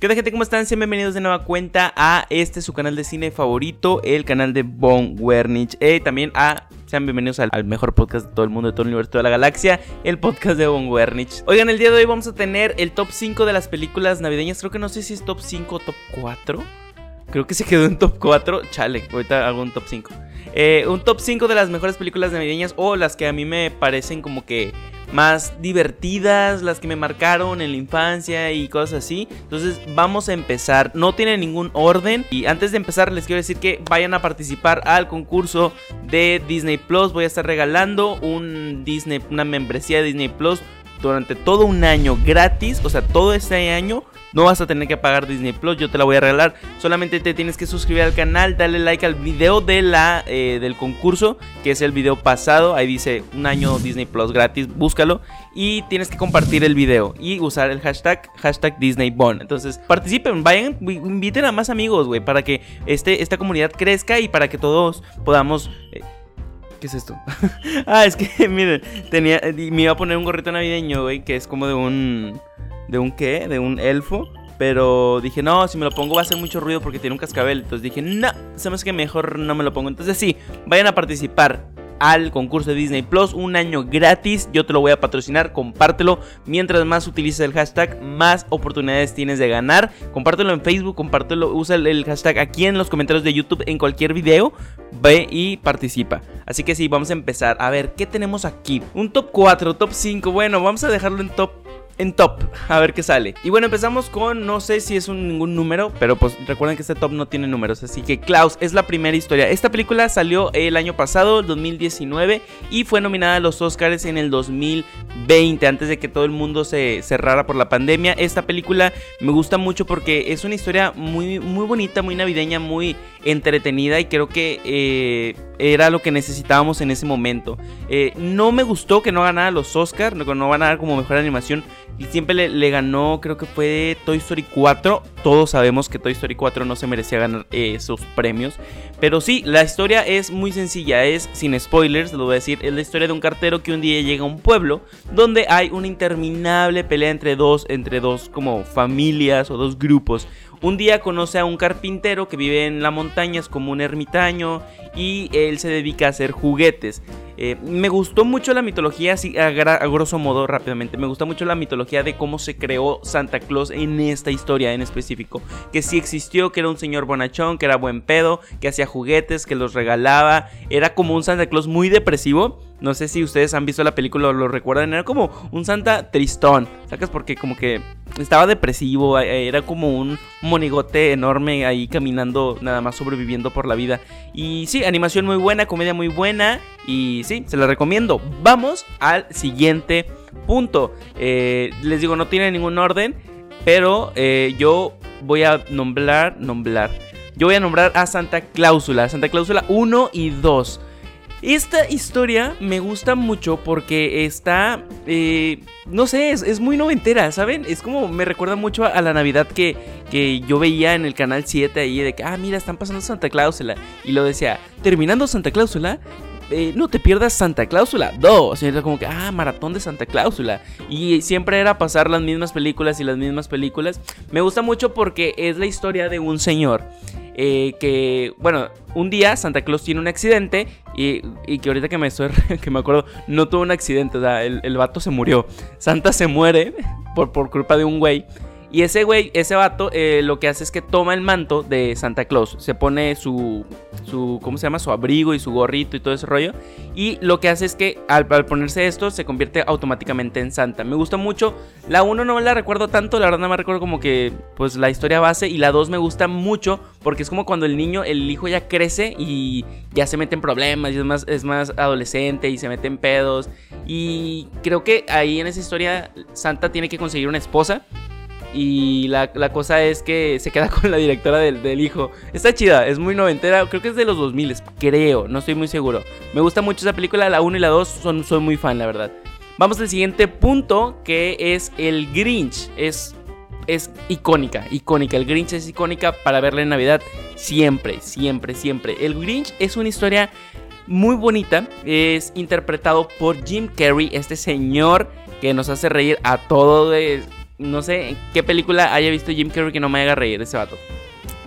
¿Qué onda gente? ¿Cómo están? Sean bienvenidos de nueva cuenta a este su canal de cine favorito, el canal de Von Wernich. Eh, también a, sean bienvenidos al, mejor podcast de todo el mundo, de todo el universo, de la galaxia, el podcast de Von Wernich. Oigan, el día de hoy vamos a tener el top 5 de las películas navideñas. Creo que no sé si es top 5 o top 4. Creo que se quedó en top 4. Chale, ahorita hago un top 5. Eh, un top 5 de las mejores películas navideñas o las que a mí me parecen como que más divertidas, las que me marcaron en la infancia y cosas así. Entonces vamos a empezar. No tiene ningún orden. Y antes de empezar les quiero decir que vayan a participar al concurso de Disney Plus. Voy a estar regalando un Disney, una membresía de Disney Plus durante todo un año gratis. O sea, todo este año no vas a tener que pagar Disney Plus, yo te la voy a regalar. Solamente te tienes que suscribir al canal, darle like al video de la, eh, del concurso, que es el video pasado. Ahí dice un año Disney Plus gratis, búscalo. Y tienes que compartir el video y usar el hashtag, hashtag Entonces participen, vayan, inviten a más amigos, güey, para que este, esta comunidad crezca y para que todos podamos... Eh, ¿Qué es esto? ah, es que, miren, tenía, me iba a poner un gorrito navideño, güey, que es como de un de un qué, de un elfo. Pero dije, no, si me lo pongo va a hacer mucho ruido porque tiene un cascabel. Entonces dije, no, sabes que mejor no me lo pongo. Entonces sí, vayan a participar al concurso de Disney Plus. Un año gratis, yo te lo voy a patrocinar, compártelo. Mientras más utilices el hashtag, más oportunidades tienes de ganar. Compártelo en Facebook, compártelo, usa el, hashtag aquí en los comentarios de YouTube, en cualquier video. Ve y participa. Así que sí, vamos a empezar. A ver, ¿qué tenemos aquí? Un top 4, top 5. Bueno, vamos a dejarlo en top en top, a ver qué sale. Y bueno, empezamos con, no sé si es un, ningún número, pero pues recuerden que este top no tiene números, así que Klaus es la primera historia. Esta película salió el año pasado, el 2019, y fue nominada a los Oscars en el 2020, antes de que todo el mundo se cerrara por la pandemia. Esta película me gusta mucho porque es una historia muy, muy bonita, muy navideña, muy entretenida y creo que eh, era lo que necesitábamos en ese momento. Eh, no me gustó que no ganara los Oscars, no, no van a dar como mejor animación. Y siempre le, ganó, creo que fue Toy Story 4. Todos sabemos que Toy Story 4 no se merecía ganar eh, esos premios. Pero sí, la historia es muy sencilla, es sin spoilers, lo voy a decir. Es la historia de un cartero que un día llega a un pueblo donde hay una interminable pelea entre dos, entre dos como familias o dos grupos. Un día conoce a un carpintero que vive en la montaña, es como un ermitaño y él se dedica a hacer juguetes. Eh, me gustó mucho la mitología, así a, grosso modo, rápidamente. Me gusta mucho la mitología de cómo se creó Santa Claus en esta historia en específico. Que sí existió, que era un señor bonachón, que era buen pedo, que hacía juguetes, que los regalaba. Era como un Santa Claus muy depresivo no sé si ustedes han visto la película o lo recuerdan. Era como un Santa tristón. ¿Sacas? Porque como que estaba depresivo. Eh, era como un monigote enorme ahí caminando, nada más sobreviviendo por la vida. Y sí, animación muy buena, comedia muy buena. Y sí, se la recomiendo. Vamos al siguiente punto. Eh, les digo, no tiene ningún orden. Pero eh, yo voy a nombrar. Nombrar. Yo voy a nombrar a Santa Cláusula. Santa Cláusula 1 y 2. Esta historia me gusta mucho porque está, eh, no sé, es, muy noventera, ¿saben? Es como, me recuerda mucho a, la Navidad que, que, yo veía en el canal 7 ahí de que, ah, mira, están pasando Santa Cláusula. Y lo decía, terminando Santa Cláusula, eh, no te pierdas Santa Cláusula 2. era como que, ah, maratón de Santa Cláusula. Y siempre era pasar las mismas películas y las mismas películas. Me gusta mucho porque es la historia de un señor eh, que, bueno, un día Santa Claus tiene un accidente y, que ahorita que me, estoy, que me acuerdo, no tuvo un accidente, o sea, el, el vato se murió. Santa se muere por, por culpa de un güey. Y ese güey, ese vato, eh, lo que hace es que toma el manto de Santa Claus. Se pone su, su, ¿cómo se llama? Su abrigo y su gorrito y todo ese rollo. Y lo que hace es que al, ponerse esto se convierte automáticamente en Santa. Me gusta mucho. La 1 no la recuerdo tanto, la verdad no me recuerdo como que, pues la historia base. Y la 2 me gusta mucho porque es como cuando el niño, el hijo ya crece y ya se mete en problemas y es más, es más adolescente y se mete en pedos. Y creo que ahí en esa historia Santa tiene que conseguir una esposa y la, cosa es que se queda con la directora del, hijo. Está chida, es muy noventera. Creo que es de los 2000, creo, no estoy muy seguro. Me gusta mucho esa película, la 1 y la 2 son, soy muy fan, la verdad. Vamos al siguiente punto, que es el Grinch. Es, es icónica, icónica. El Grinch es icónica para verla en Navidad siempre, siempre, siempre. El Grinch es una historia muy bonita. Es interpretado por Jim Carrey, este señor que nos hace reír a todo de no sé qué película haya visto Jim Carrey que no me haga reír ese vato.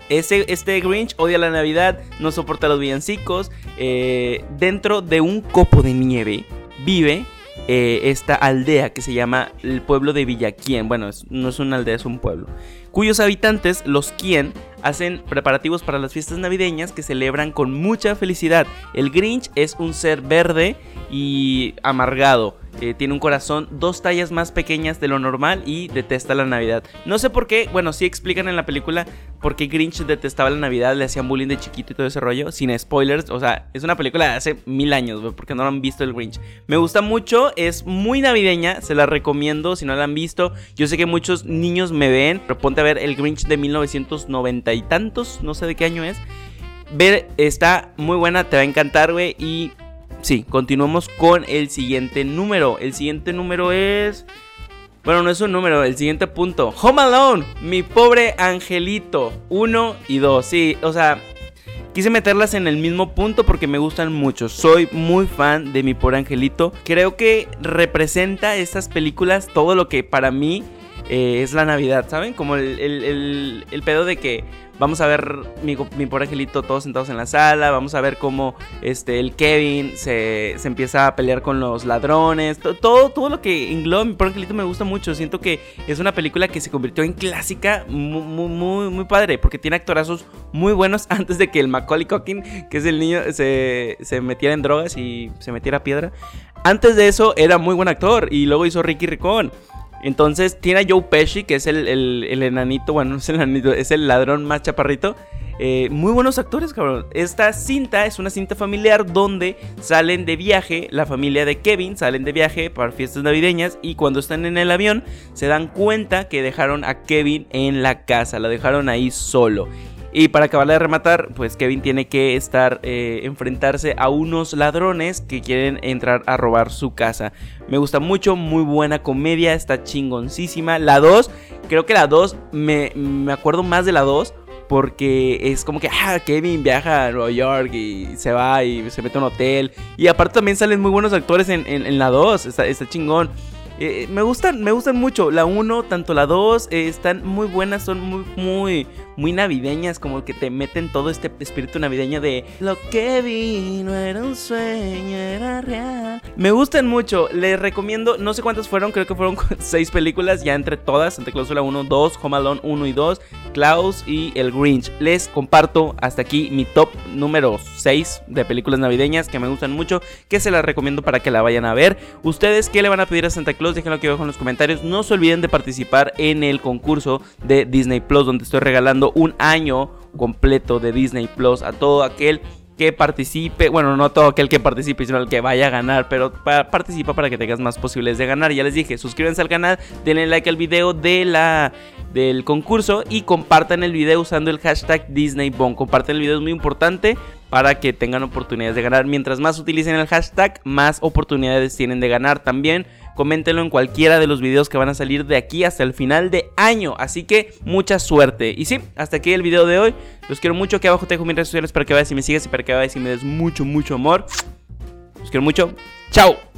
Ese, este Grinch odia la Navidad, no soporta los villancicos. Eh, dentro de un copo de nieve vive eh, esta aldea que se llama el pueblo de Villaquien. Bueno, no es una aldea, es un pueblo. Cuyos habitantes, los Quien, hacen preparativos para las fiestas navideñas que celebran con mucha felicidad. El Grinch es un ser verde y amargado. Eh, tiene un corazón dos tallas más pequeñas de lo normal y detesta la Navidad. No sé por qué, bueno, sí explican en la película por qué Grinch detestaba la Navidad, le hacían bullying de chiquito y todo ese rollo, sin spoilers. O sea, es una película de hace mil años, porque no lo han visto el Grinch. Me gusta mucho, es muy navideña, se la recomiendo si no la han visto. Yo sé que muchos niños me ven, pero ponte a ver el Grinch de 1990 y tantos, no sé de qué año es. Ver, está muy buena, te va a encantar, güey. Y sí, continuamos con el siguiente número. El siguiente número es... Bueno, no es un número, el siguiente punto. Home Alone, mi pobre angelito. Uno y dos. Sí, o sea, quise meterlas en el mismo punto porque me gustan mucho. Soy muy fan de mi pobre angelito. Creo que representa estas películas todo lo que para mí eh, es la Navidad, ¿saben? Como el, el, el pedo de que Vamos a ver mi, mi pobre angelito todos sentados en la sala. Vamos a ver cómo este, el Kevin se, empieza a pelear con los ladrones. Todo, todo, lo que engloba mi pobre angelito me gusta mucho. Siento que es una película que se convirtió en clásica muy, muy, muy, padre. Porque tiene actorazos muy buenos antes de que el Macaulay Culkin, que es el niño, se, se metiera en drogas y se metiera a piedra. Antes de eso era muy buen actor y luego hizo Ricky Ricón. Entonces tiene a Joe Pesci, que es el, enanito, bueno, no es el enanito, es el ladrón más chaparrito. Eh, muy buenos actores, cabrón. Esta cinta es una cinta familiar donde salen de viaje, la familia de Kevin salen de viaje para fiestas navideñas y cuando están en el avión se dan cuenta que dejaron a Kevin en la casa, la dejaron ahí solo. Y para acabar de rematar, pues Kevin tiene que estar, eh, enfrentarse a unos ladrones que quieren entrar a robar su casa. Me gusta mucho, muy buena comedia, está chingoncísima. La 2, creo que la 2, me, me acuerdo más de la 2 porque es como que, ah, Kevin viaja a Nueva York y se va y se mete a un hotel. Y aparte también salen muy buenos actores en, la 2, está, está chingón. Eh, me gustan, me gustan mucho. La 1, tanto la 2, eh, están muy buenas, son muy, muy, muy navideñas, como que te meten todo este espíritu navideño de lo que vi no era un sueño, era real. Me gustan mucho, les recomiendo, no sé cuántas fueron, creo que fueron seis películas, ya entre todas, Santa Clausula 1, 2, Home Alone 1 y 2, Klaus y El Grinch. Les comparto hasta aquí mi top número 6 de películas navideñas que me gustan mucho, que se las recomiendo para que la vayan a ver. ¿Ustedes qué le van a pedir a Santa Claus? Déjenlo aquí abajo en los comentarios. No se olviden de participar en el concurso de Disney Plus, donde estoy regalando un año completo de Disney Plus a todo aquel que participe, bueno, no todo aquel que participe, sino el que vaya a ganar, pero participa para que tengas más posibilidades de ganar. Ya les dije, suscríbanse al canal, denle like al video de la, del concurso y compartan el video usando el hashtag DisneyBone. Compartan el video, es muy importante para que tengan oportunidades de ganar. Mientras más utilicen el hashtag, más oportunidades tienen de ganar también coméntenlo en cualquiera de los videos que van a salir de aquí hasta el final de año. Así que mucha suerte. Y sí, hasta aquí el video de hoy. Los quiero mucho. Aquí abajo te dejo mis redes sociales para que vayas y me sigas y para que vayas y me des mucho, mucho amor. Los quiero mucho. Chao.